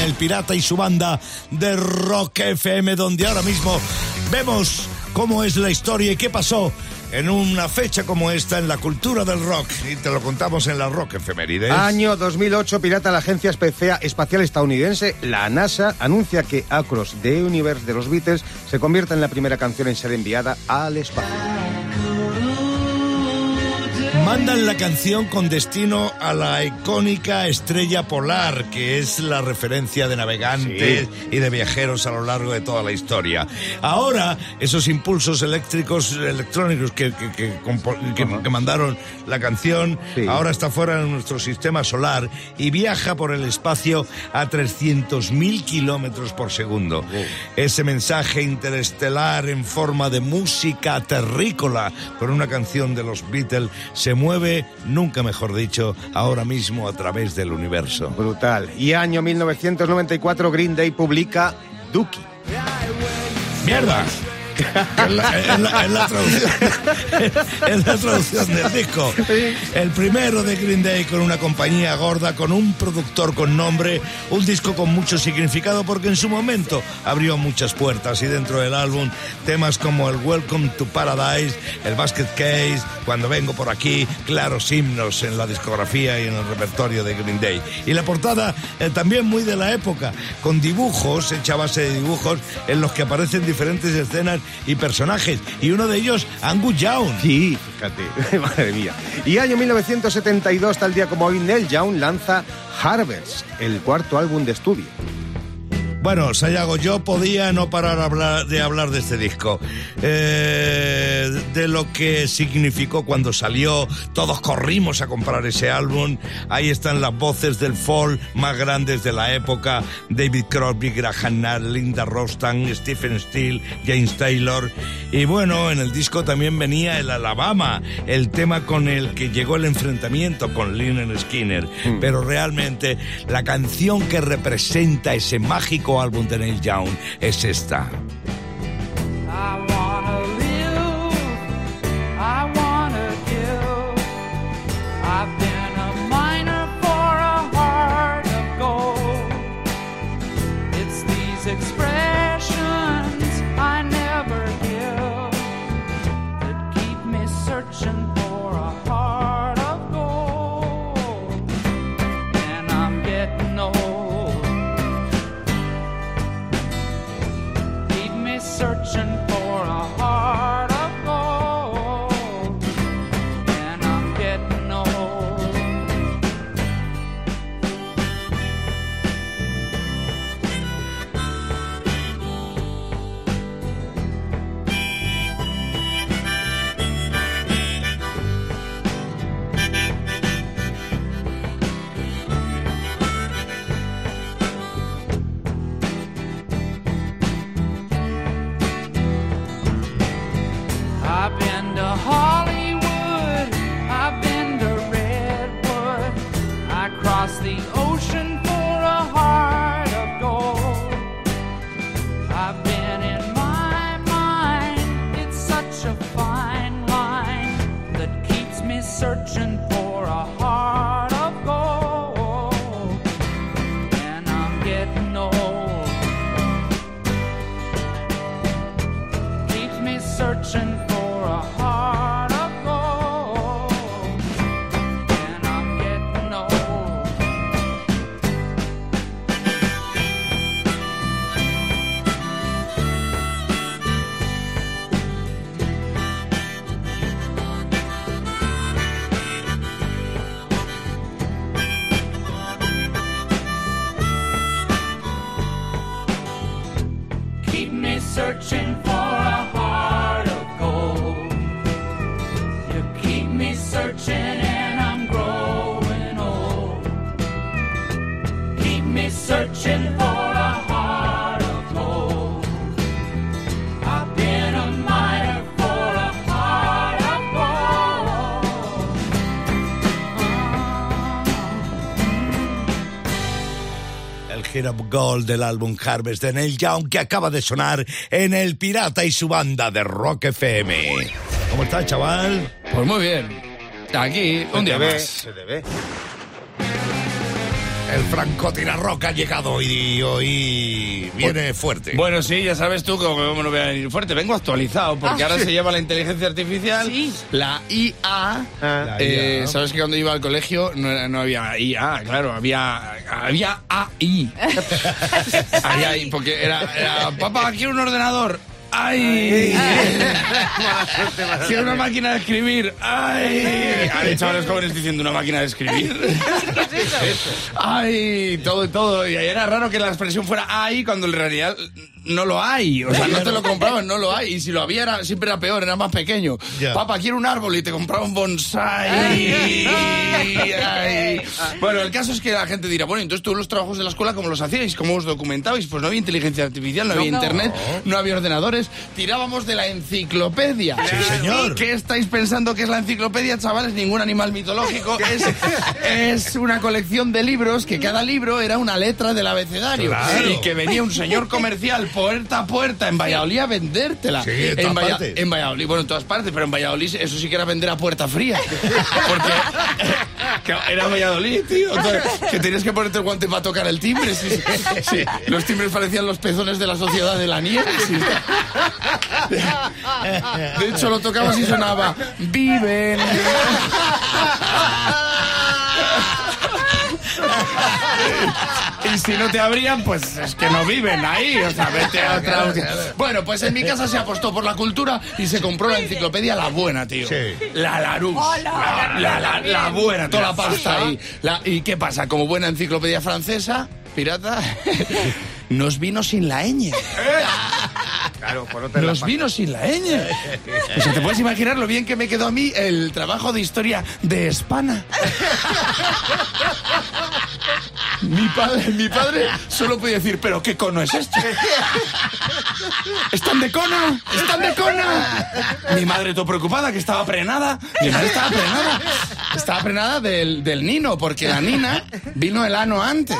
El Pirata y su banda de Rock FM, donde ahora mismo vemos cómo es la historia y qué pasó en una fecha como esta en la cultura del rock. Y te lo contamos en la Rock Efemérides. Año 2008, Pirata, la agencia espacial estadounidense, la NASA, anuncia que Across the Universe de los Beatles se convierte en la primera canción en ser enviada al espacio. Mandan la canción con destino a la icónica estrella polar, que es la referencia de navegantes y de viajeros a lo largo de toda la historia. Ahora, esos impulsos eléctricos, electrónicos que, que, mandaron la canción, ahora está fuera de nuestro sistema solar y viaja por el espacio a 300.000 kilómetros por segundo. Ese mensaje interestelar en forma de música terrícola con una canción de los Beatles se mueve, nunca mejor dicho, ahora mismo a través del universo. Brutal. Y año 1994 Green Day publica Dookie. ¡Mierda! Es la, traducción, del disco. El primero de Green Day con una compañía gorda, con un productor con nombre, un disco con mucho significado porque en su momento abrió muchas puertas y dentro del álbum temas como el Welcome to Paradise, el Basket Case, Cuando vengo por aquí, claros himnos en la discografía y en el repertorio de Green Day. Y la portada eh, también muy de la época, con dibujos, hecha base de dibujos en los que aparecen diferentes escenas y personajes. Y uno de ellos, Angus Young. Sí, fíjate, madre mía. Y año 1972, tal día como hoy, Neil Young lanza Harvest, el cuarto álbum de estudio. Bueno, Sayago, yo podía no parar de hablar de este disco. Eh, de lo que significó cuando salió. Todos corrimos a comprar ese álbum. Ahí están las voces del folk más grandes de la época. David Crosby, Graham Nash, Linda Rostan, Stephen Steele, James Taylor. Y bueno, en el disco también venía el Alabama, el tema con el que llegó el enfrentamiento con Lynyrd Skinner. Hmm. Pero realmente la canción que representa ese mágico álbum de Neil Young es esta. searching for. Gold del álbum Harvest de Neil Young que acaba de sonar en El Pirata y su banda de Rock FM. ¿Cómo estás, chaval? Pues muy bien. Aquí, un día más. El francotirarroca ha llegado y hoy viene fuerte. Bueno, sí, ya sabes tú cómo no voy a venir fuerte. Vengo actualizado, porque Ah, ahora sí. se llama la inteligencia artificial, Sí. la IA. Ah. Eh, IA. Sabes que cuando iba al colegio no, era- no había IA, claro, había, había AI. Ay, ay, porque era, era, papá, quiero un ordenador. ¡Ay! Quiero una máquina de escribir. ¡Ay! Hay chavales jóvenes diciendo una máquina de escribir. ¡Ay! Todo, todo. Y era raro que la expresión fuera ¡ay! cuando en realidad no lo hay. O sea, no te lo compraban, no lo hay. Y si lo había, era, siempre era peor, era más pequeño. Ya. Papá, quiero un árbol y te compraba un bonsai. Ay. Bueno, el caso es que la gente dirá, bueno, entonces todos los trabajos de la escuela, ¿cómo los hacíais? ¿Cómo os documentabais? Pues no había inteligencia artificial, no había No. internet, no había ordenadores. Tirábamos de la enciclopedia. Sí, señor. ¿Qué estáis pensando que es la enciclopedia, chavales? Ningún animal mitológico. Es, es una colección de libros que cada libro era una letra del abecedario. Claro. Y que venía un señor comercial puerta a puerta en Valladolid a vendértela. Sí, en todas Valla- partes. en Valladolid, bueno, en todas partes, pero en Valladolid eso sí que era vender a puerta fría. Porque que era Valladolid, tío. Entonces, que tenías que ponerte el guante para tocar el timbre. Sí. Los timbres parecían los pezones de la sociedad de la nieve. De hecho, lo tocabas y sonaba ¡Viven! Y si no te abrían, pues es que no viven ahí. O sea, vete a otra. Bueno, pues en mi casa se apostó por la cultura y se compró la enciclopedia La Buena, tío. Sí. La Larousse. La, la, la, la buena, toda la pasta ahí. La- ¿Y qué pasa? Como buena enciclopedia francesa, pirata, nos vino sin la ñ. Claro, por otra Los vinos sin la ñ. O sea, te puedes imaginar lo bien que me quedó a mí el trabajo de historia de España. Mi padre, mi padre solo podía decir, pero ¿qué cono es esto? ¿Están de cono? ¿Están de cono? Mi madre todo preocupada, que estaba prenada. Mi madre estaba prenada. Estaba prenada del, del nino, porque la nina vino el ano antes.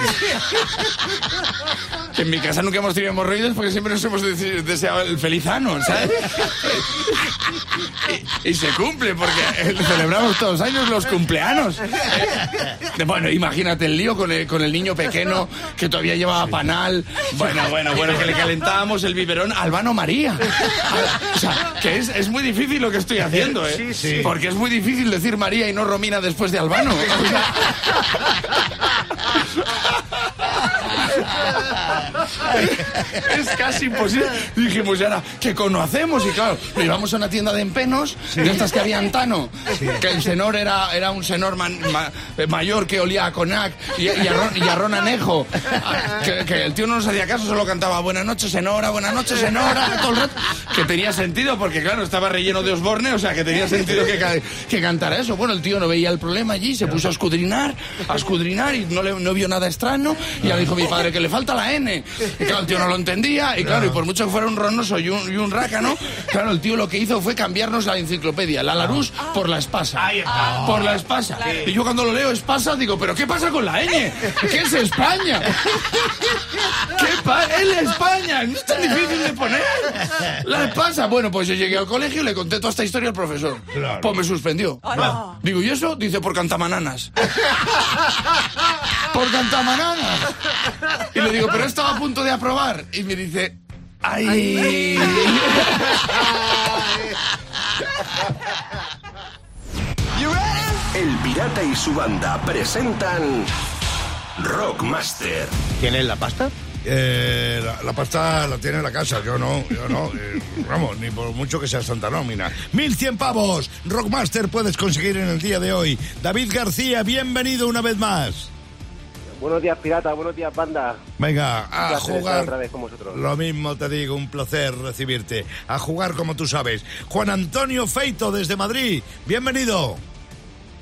En mi casa nunca hemos tenido hemorroides porque siempre nos hemos dese- deseado el feliz ano, ¿sabes? Y, y se cumple porque celebramos todos los años los cumpleaños. Eh, Bueno, imagínate el lío con el, con el niño pequeño que todavía llevaba panal. Bueno, bueno, bueno, que le calentábamos el biberón Albano María. O sea, que es, es muy difícil lo que estoy haciendo, ¿eh? Sí, sí. Porque es muy difícil decir María y no Romina después de Albano. O sea, es casi imposible. Dijimos, ¿y ahora qué conocemos? Y claro, lo llevamos a una tienda de empenos, de estas que había antano, que el senor era, era un senor man- ma- mayor que olía a conac y, y a, ron, y a ron anejo. Que, que el tío no nos hacía caso, solo cantaba buenas noches, senora, buenas noches, senora, todo el rato. Que tenía sentido, porque claro, estaba relleno de Osborne, o sea, que tenía sentido que, que cantara eso. Bueno, el tío no veía el problema allí, se puso a escudrinar, a escudrinar y no, le, no vio nada extraño. Y le dijo mi padre que le falta la N. Y claro, el tío no lo entendía. Y claro, y por mucho que fuera un ronoso y un, y un rácano, claro, el tío lo que hizo fue cambiarnos la enciclopedia, la Larousse, por la Espasa. Por la Espasa. Y yo cuando lo leo Espasa digo, ¿pero qué pasa con la N? ¿Qué es España? ¿Qué pa ¡Es la España! No es tan difícil de poner. La Espasa. Bueno, pues yo llegué al colegio y le conté toda esta historia al profesor. Claro. Pues me suspendió. Digo, ¿y eso? Dice, por cantamananas. por cantamananas. Y le digo, pero estaba a punto de aprobar. Y me dice, ¡ay! El Pirata y su banda presentan Rockmaster. ¿Quién la pasta? Eh, la, la pasta la tiene en la casa, yo no, yo no. eh, vamos, ni por mucho que sea Santa Nómina. 1100 pavos, Rockmaster puedes conseguir en el día de hoy. David García, bienvenido una vez más. Buenos días, pirata. Buenos días, banda. Venga, a jugar. otra vez con vosotros. Lo mismo te digo, un placer recibirte. A jugar como tú sabes. Juan Antonio Feito desde Madrid, bienvenido.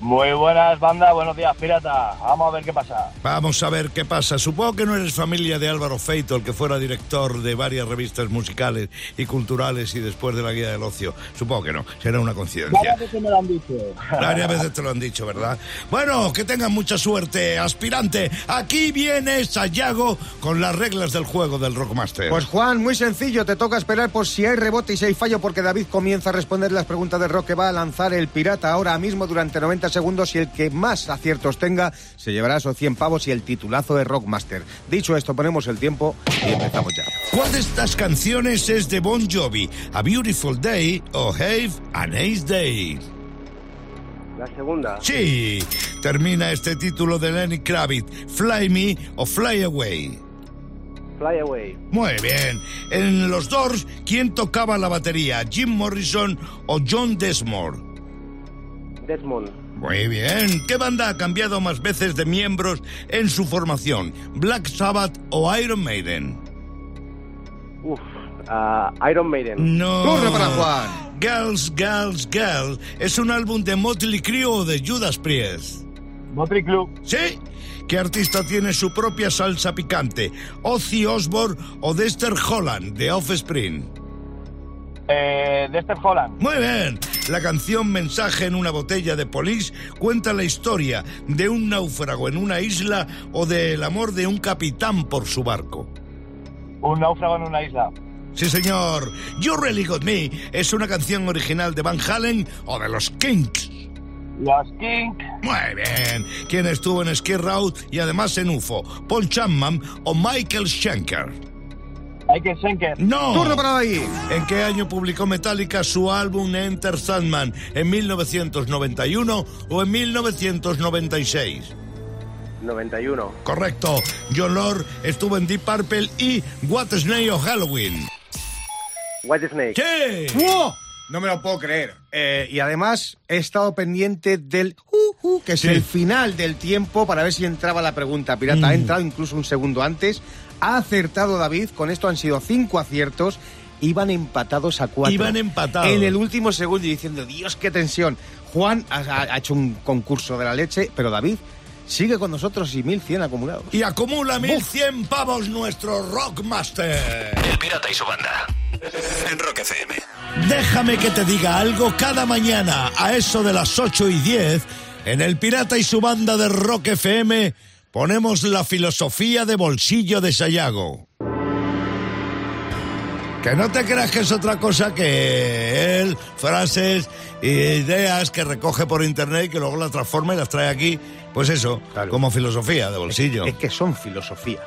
Muy buenas, banda. Buenos días, pirata. Vamos a ver qué pasa. Vamos a ver qué pasa. Supongo que no eres familia de Álvaro Feito, el que fuera director de varias revistas musicales y culturales y después de la Guía del Ocio. Supongo que no, será una coincidencia. que me lo han dicho. Varias veces te lo han dicho, ¿verdad? Bueno, que tengan mucha suerte, aspirante. Aquí viene Sayago con las reglas del juego del Rockmaster. Pues Juan, muy sencillo, te toca esperar por si hay rebote y si hay fallo porque David comienza a responder las preguntas de rock que va a lanzar el pirata ahora mismo durante 90 segundos y el que más aciertos tenga se llevará esos 100 pavos y el titulazo de Rockmaster. Dicho esto, ponemos el tiempo y empezamos ya. ¿Cuál de estas canciones es de Bon Jovi? A Beautiful Day o Have a Nice Day. La segunda. Sí, termina este título de Lenny Kravitz, Fly Me o Fly Away. Fly Away. Muy bien. En los Doors, ¿quién tocaba la batería? ¿Jim Morrison o John Desmore? Desmond. Muy bien. ¿Qué banda ha cambiado más veces de miembros en su formación? ¿Black Sabbath o Iron Maiden? Uf. ah, Iron Maiden. No. Turno para Juan. Girls, Girls, Girls es un álbum de Motley Crue o de Judas Priest. Motley Club. ¿Sí? ¿Qué artista tiene su propia salsa picante? ¿Ozzy Osbourne o Dexter Holland de Offspring? Eh, Dexter Holland. Muy bien. La canción Mensaje en una botella de Police cuenta la historia de un náufrago en una isla o del amor de un capitán por su barco. Un náufrago en una isla. Sí, señor. You Really Got Me es una canción original de Van Halen o de los Kinks. Los King. Muy bien. ¿Quién estuvo en Skid Row y además en UFO? ¿Paul Chapman o Michael Schenker? ¡No! Turno para ahí. ¿En qué año publicó Metallica su álbum Enter Sandman? ¿En 1991 o en 1996? 91. Correcto. John Lord estuvo en Deep Purple y What Snake o Halloween. White Snake. ¿Qué? ¡Wow! No me lo puedo creer. Eh, y además he estado pendiente del uh, uh, que es Sí. el final del tiempo para ver si entraba la pregunta pirata. Ha Mm. entrado incluso un segundo antes. Ha acertado David. Con esto han sido cinco aciertos. Iban empatados a cuatro. Iban empatados. En el último segundo y diciendo, Dios, qué tensión. Juan ha, ha- ha hecho un concurso de la leche, pero David sigue con nosotros y 1100 acumulados. Y acumula 1100 pavos nuestro Rockmaster. El pirata y su banda. En Rock FM. Déjame que te diga algo cada mañana a eso de las 8 y 10 en El Pirata y su banda de Rock FM ponemos la filosofía de bolsillo de Sayago. Que no te creas que es otra cosa que él, frases e ideas que recoge por internet y que luego las transforma y las trae aquí, pues eso, Claro. como filosofía de bolsillo. Es que son filosofía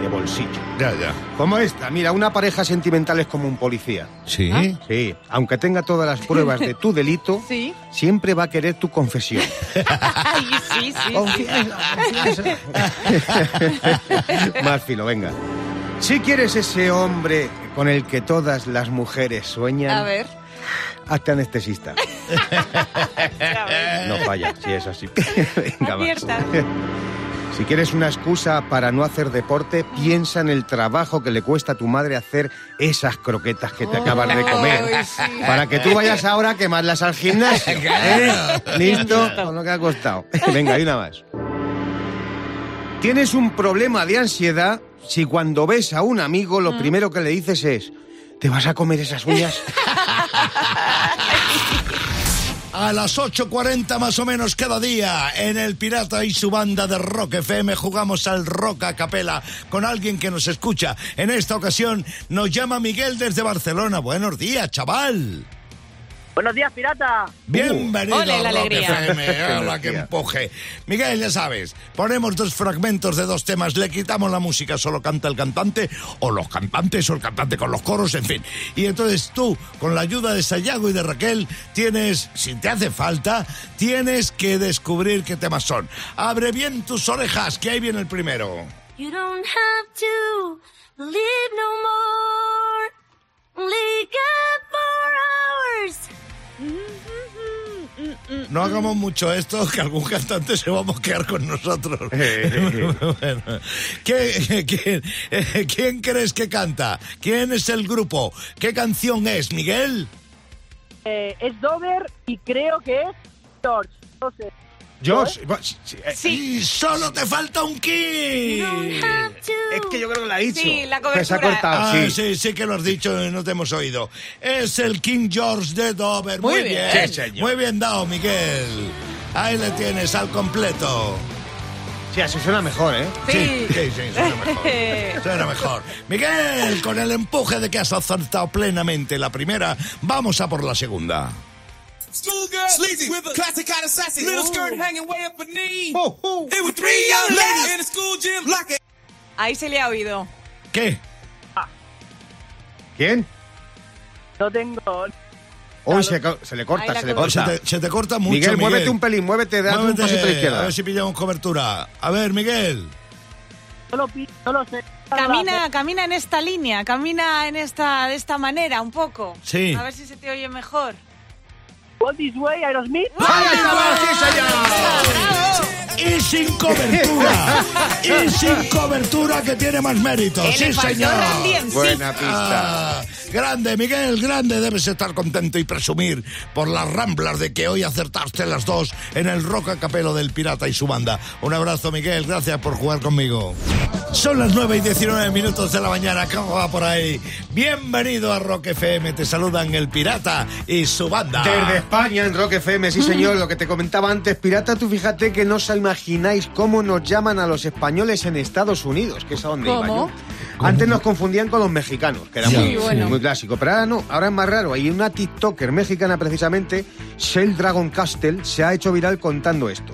de bolsillo. Ya, ya. Como esta, mira, una pareja sentimental es como un policía. Sí. Sí, aunque tenga todas las pruebas de tu delito, Sí. siempre va a querer tu confesión. Ay, sí, sí. Confianza, confianza. Más filo, venga. Si quieres ese hombre con el que todas las mujeres sueñan, A ver. hazte anestesista. No falla, si es así. Venga, más. Si quieres una excusa para no hacer deporte, piensa en el trabajo que le cuesta a tu madre hacer esas croquetas que te acabas de comer. Ay, sí. Para que tú vayas ahora a quemarlas al gimnasio. ¿eh? ¿Listo? Con lo que ha costado. Venga, hay una más. Tienes un problema de ansiedad si cuando ves a un amigo lo primero que le dices es ¿Te vas a comer esas uñas? A las 8.40 más o menos cada día, en El Pirata y su banda de Rock FM jugamos al Rock a Capela con alguien que nos escucha. En esta ocasión nos llama Miguel desde Barcelona. Buenos días, chaval. Buenos días, pirata. Bienvenido Ole, la a Rock alegría. FM. Hola, que empuje. Miguel, ya sabes, ponemos dos fragmentos de dos temas, le quitamos la música, solo canta el cantante, o los cantantes, o el cantante con los coros, en fin. Y entonces tú, con la ayuda de Sayago y de Raquel, tienes, si te hace falta, tienes que descubrir qué temas son. Abre bien tus orejas, que ahí viene el primero. You don't have to believe no more. Only got four hours. No hagamos mucho esto, que algún cantante se va a mosquear con nosotros. Bueno, ¿qué- quién, eh, quién crees que canta? ¿Quién es el grupo? ¿Qué canción es, Miguel? Eh, es Dover y creo que es George. No sé. Josh, sí, eh, Y solo te falta un to. es que yo creo que la ha dicho. Sí, la Que se ha cobertura. cortado, Ah, sí. sí, sí que lo has dicho y no te hemos oído. Es el King George de Dover. Muy, Muy bien. bien. Sí, señor. Muy bien dado, Miguel. Ahí le tienes al completo. Sí, así suena mejor, ¿eh? Sí, sí, sí, suena mejor. Suena mejor. Miguel, con el empuje de que has acertado plenamente la primera, vamos a por la segunda. Schoolgirl, sleazy, with a classic kind of sassy. Little skirt hanging way up her knee. It was three young ladies in the school gym like Ahí se le ha oído. ¿Qué? ¿Quién? No tengo. Uy, se, le corta, se le se, corta. te, se te corta mucho, Miguel, Miguel. muévete un pelín, muévete, date un Muévete, pasito a la A izquierda. ver si pillamos cobertura. A ver, Miguel. Solo, pi- solo sé. Camina, camina en esta línea, camina en esta, de esta manera un poco. Sí. A ver si se te oye mejor. All This Way, Aerosmith. Y sin cobertura. y sin cobertura que tiene más mérito. Que sí, señor. Sí. Buena pista. Ah, grande, Miguel, grande. Debes estar contento y presumir por las ramblas de que hoy acertaste las dos en el rock a capelo del Pirata y su banda. Un abrazo, Miguel. Gracias por jugar conmigo. Son las 9 y 19 minutos de la mañana. ¿Cómo va por ahí? Bienvenido a Rock FM. Te saludan el Pirata y su banda. Desde España, en Rock FM, sí señor, lo que te comentaba antes, Pirata, tú fíjate que no os imagináis cómo nos llaman a los españoles en Estados Unidos, que es a donde iba ¿Cómo? yo. Antes nos confundían con los mexicanos, que era Sí, muy, bueno. muy clásico, pero ahora no, ahora es más raro. Hay una TikToker mexicana precisamente, Shell Dragon Castle, se ha hecho viral contando esto.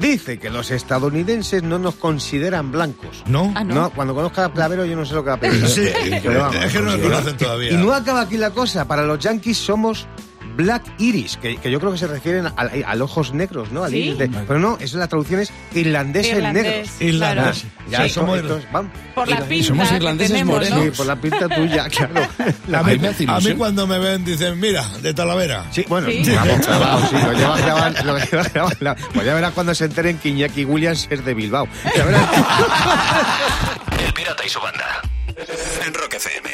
Dice que los estadounidenses no nos consideran blancos. ¿No? Ah, no. cuando conozca a Clavero yo no sé lo que va a pedir. Sí, Pero vamos, es que no lo conocen todavía. y no acaba aquí la cosa. Para los yankees somos Black Iris, que, que yo creo que se refieren al, al ojos negros, ¿no? Al Sí. iris de- pero no, eso la traducción es irlandés en negro. Irlandés. Ya, Sí, somos esto es- vamos. Por la Irlandés. pinta somos irlandeses tenemos, morenos. ¿no? Sí, por la pinta tuya, claro. A mí mí, me hace a mí cuando me ven dicen, mira, de Talavera. Sí, bueno, vamos, grabado, sí, lo llevas grabado, lo llevas grabado. La- Pues ya verás cuando se enteren que Iñaki Williams es de Bilbao. Ya verás. El Pirata y su banda. En Rock FM.